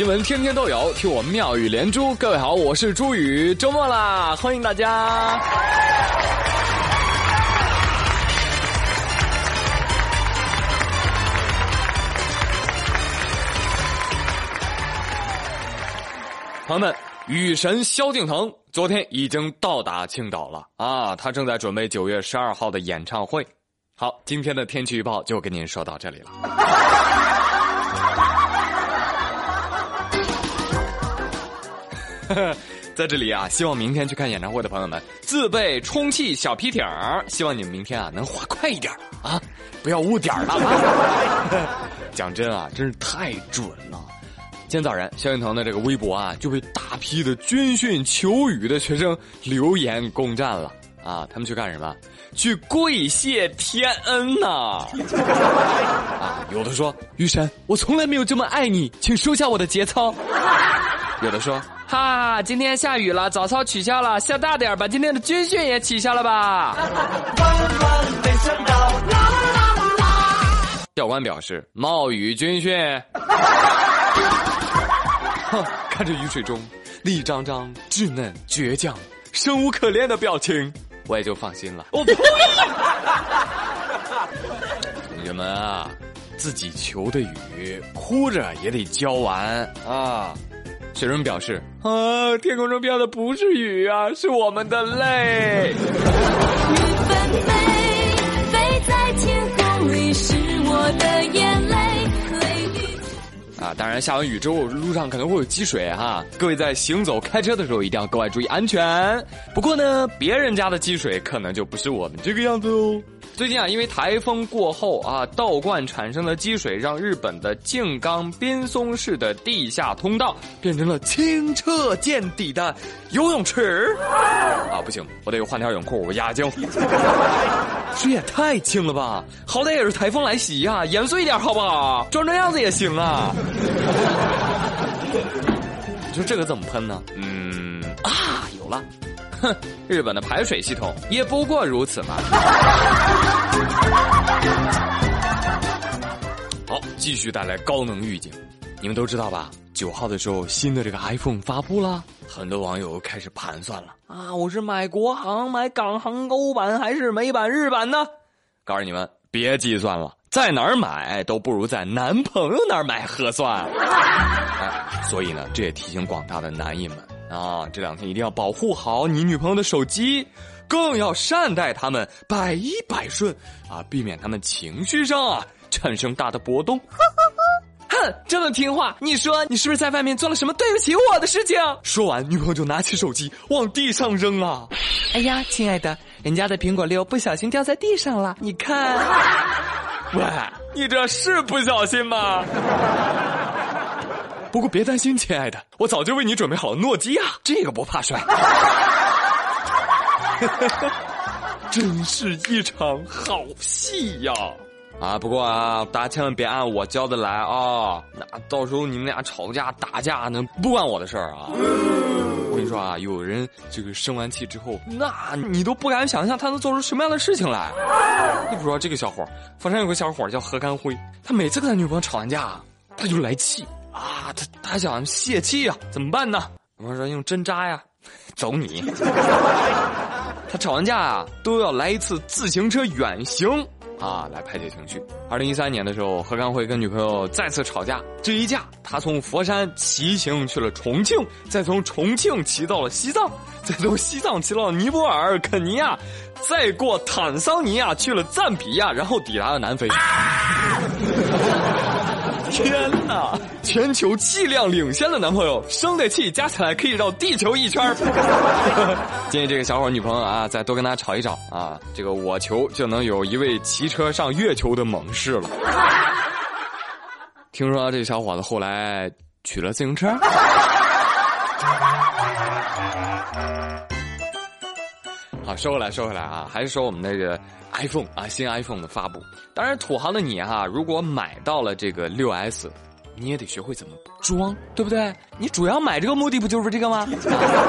新闻天天都有，听我妙语连珠。各位好，我是朱宇，周末啦，欢迎大家。朋友们，雨神萧敬腾昨天已经到达青岛了啊，他正在准备九月十二号的演唱会。好，今天的天气预报就跟您说到这里了。在这里啊，希望明天去看演唱会的朋友们自备充气小皮艇希望你们明天啊能滑快一点啊，不要误点了。讲真啊，真是太准了。今天早上，萧敬腾的这个微博啊，就被大批的军训求雨的学生留言攻占了啊！他们去干什么？去跪谢天恩呐！啊，有的说雨神，我从来没有这么爱你，请收下我的节操。有的说哈，今天下雨了，早操取消了，下大点吧，今天的军训也取消了吧。教官表示冒雨军训。哼，看着雨水中一张张稚嫩倔强、生无可恋的表情，我也就放心了。我呸！同学们啊，自己求的雨，哭着也得浇完啊。学生表示啊，天空中飘的不是雨啊，是我们的泪。雨纷飞，飞在天空里，是我的眼泪。啊，当然下完雨之后，路上可能会有积水哈，各位在行走、开车的时候一定要格外注意安全。不过呢，别人家的积水可能就不是我们这个样子哦。最近啊，因为台风过后啊，倒灌产生的积水，让日本的静冈滨松市的地下通道变成了清澈见底的游泳池。啊，不行，我得换条泳裤，我压惊。这也太清了吧，好歹也是台风来袭呀，严肃一点好不好？装这样子也行啊。你说这个怎么喷呢？嗯啊，有了。哼，日本的排水系统也不过如此嘛。好，继续带来高能预警。你们都知道吧？九号的时候，新的这个 iPhone 发布了，很多网友开始盘算了啊，我是买国行、买港行欧版还是美版日版呢？告诉你们，别计算了，在哪儿买都不如在男朋友那儿买合算。所以呢，这也提醒广大的男人们。啊，这两天一定要保护好你女朋友的手机，更要善待他们，百依百顺啊，避免他们情绪上啊产生大的波动。哼，这么听话，你说你是不是在外面做了什么对不起我的事情？说完，女朋友就拿起手机往地上扔啊！哎呀，亲爱的，人家的苹果六不小心掉在地上了，你看。喂，你这是不小心吗？不过别担心，亲爱的，我早就为你准备好了诺基亚，这个不怕摔。真是一场好戏呀！啊，不过啊，大家千万别按我教的来啊，那到时候你们俩吵架打架，那不关我的事儿啊。说啊，有人这个生完气之后，那你都不敢想象他能做出什么样的事情来。你不知道这个小伙，佛山有个小伙叫何干辉，他每次跟他女朋友吵完架，他就来气。啊，他他想泄气呀，怎么办呢？我说用针扎呀，走你！他吵完架啊，都要来一次自行车远行啊，来排解情绪。二零一三年的时候，何刚会跟女朋友再次吵架，这一架他从佛山骑行去了重庆，再从重庆骑到了西藏，再从西藏骑到尼泊尔、肯尼亚，再过坦桑尼亚去了赞比亚，然后抵达了南非。天哪！全球气量领先的男朋友，生的气加起来可以绕地球一圈 建议这个小伙女朋友啊，再多跟他吵一吵啊，这个我球就能有一位骑车上月球的猛士了。听说这小伙子后来娶了自行车。好，说回来，说回来啊，还是说我们那个 iPhone 啊，新 iPhone 的发布。当然，土豪的你哈，如果买到了这个六 S，你也得学会怎么装，对不对？你主要买这个目的不就是这个吗？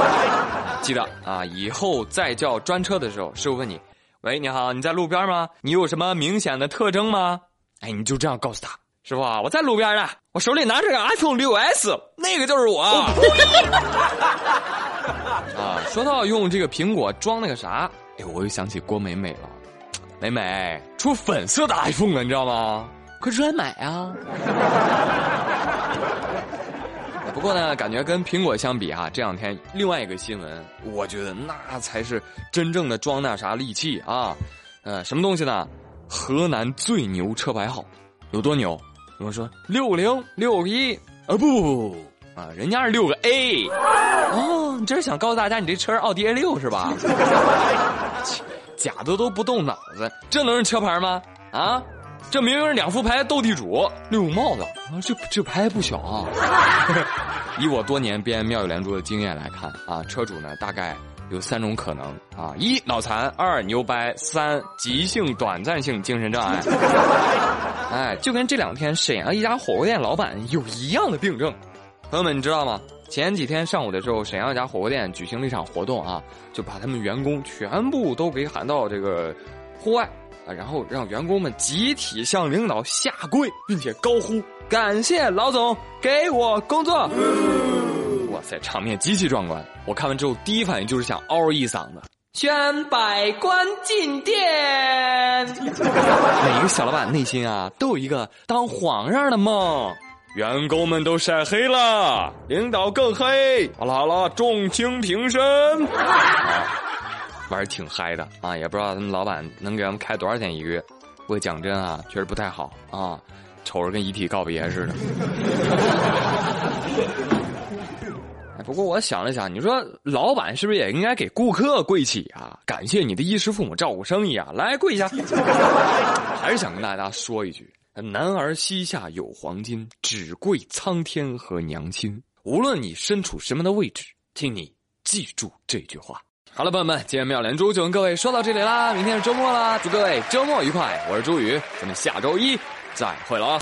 记得啊，以后再叫专车的时候，师傅问你：“喂，你好，你在路边吗？你有什么明显的特征吗？”哎，你就这样告诉他。师傅啊，我在路边呢，我手里拿着个 iPhone 六 S，那个就是我。啊，说到用这个苹果装那个啥，哎，我又想起郭美美了。美美出粉色的 iPhone 了，你知道吗？快出来买啊！不过呢，感觉跟苹果相比啊，这两天另外一个新闻，我觉得那才是真正的装那啥利器啊。呃，什么东西呢？河南最牛车牌号，有多牛？有人说六零六一啊不不不啊，人家是六个 A。哦，你这是想告诉大家你这车是奥迪 A 六是吧？假的都不动脑子，这能是车牌吗？啊，这明明是两副牌斗地主，六帽子啊，这这牌不小啊。以我多年编妙语连珠的经验来看啊，车主呢大概有三种可能啊：一脑残，二牛掰，三急性短暂性精神障碍。哎，就跟这两天沈阳一家火锅店老板有一样的病症。朋友们，你知道吗？前几天上午的时候，沈阳一家火锅店举行了一场活动啊，就把他们员工全部都给喊到这个户外啊，然后让员工们集体向领导下跪，并且高呼感谢老总给我工作。哇塞，场面极其壮观！我看完之后，第一反应就是想嗷一嗓子，宣百官进殿。每个小老板内心啊，都有一个当皇上的梦。员工们都晒黑了，领导更黑。好了好了，众卿平身。玩儿挺嗨的啊，也不知道他们老板能给他们开多少钱一个月。不过讲真啊，确实不太好啊，瞅着跟遗体告别似的。不过我想了想，你说老板是不是也应该给顾客跪起啊？感谢你的衣食父母照顾生意啊，来跪下。还是想跟大家说一句。男儿膝下有黄金，只跪苍天和娘亲。无论你身处什么的位置，请你记住这句话。好了，朋友们，今天妙连珠就跟各位说到这里啦。明天是周末啦，祝各位周末愉快。我是朱宇，咱们下周一再会了啊。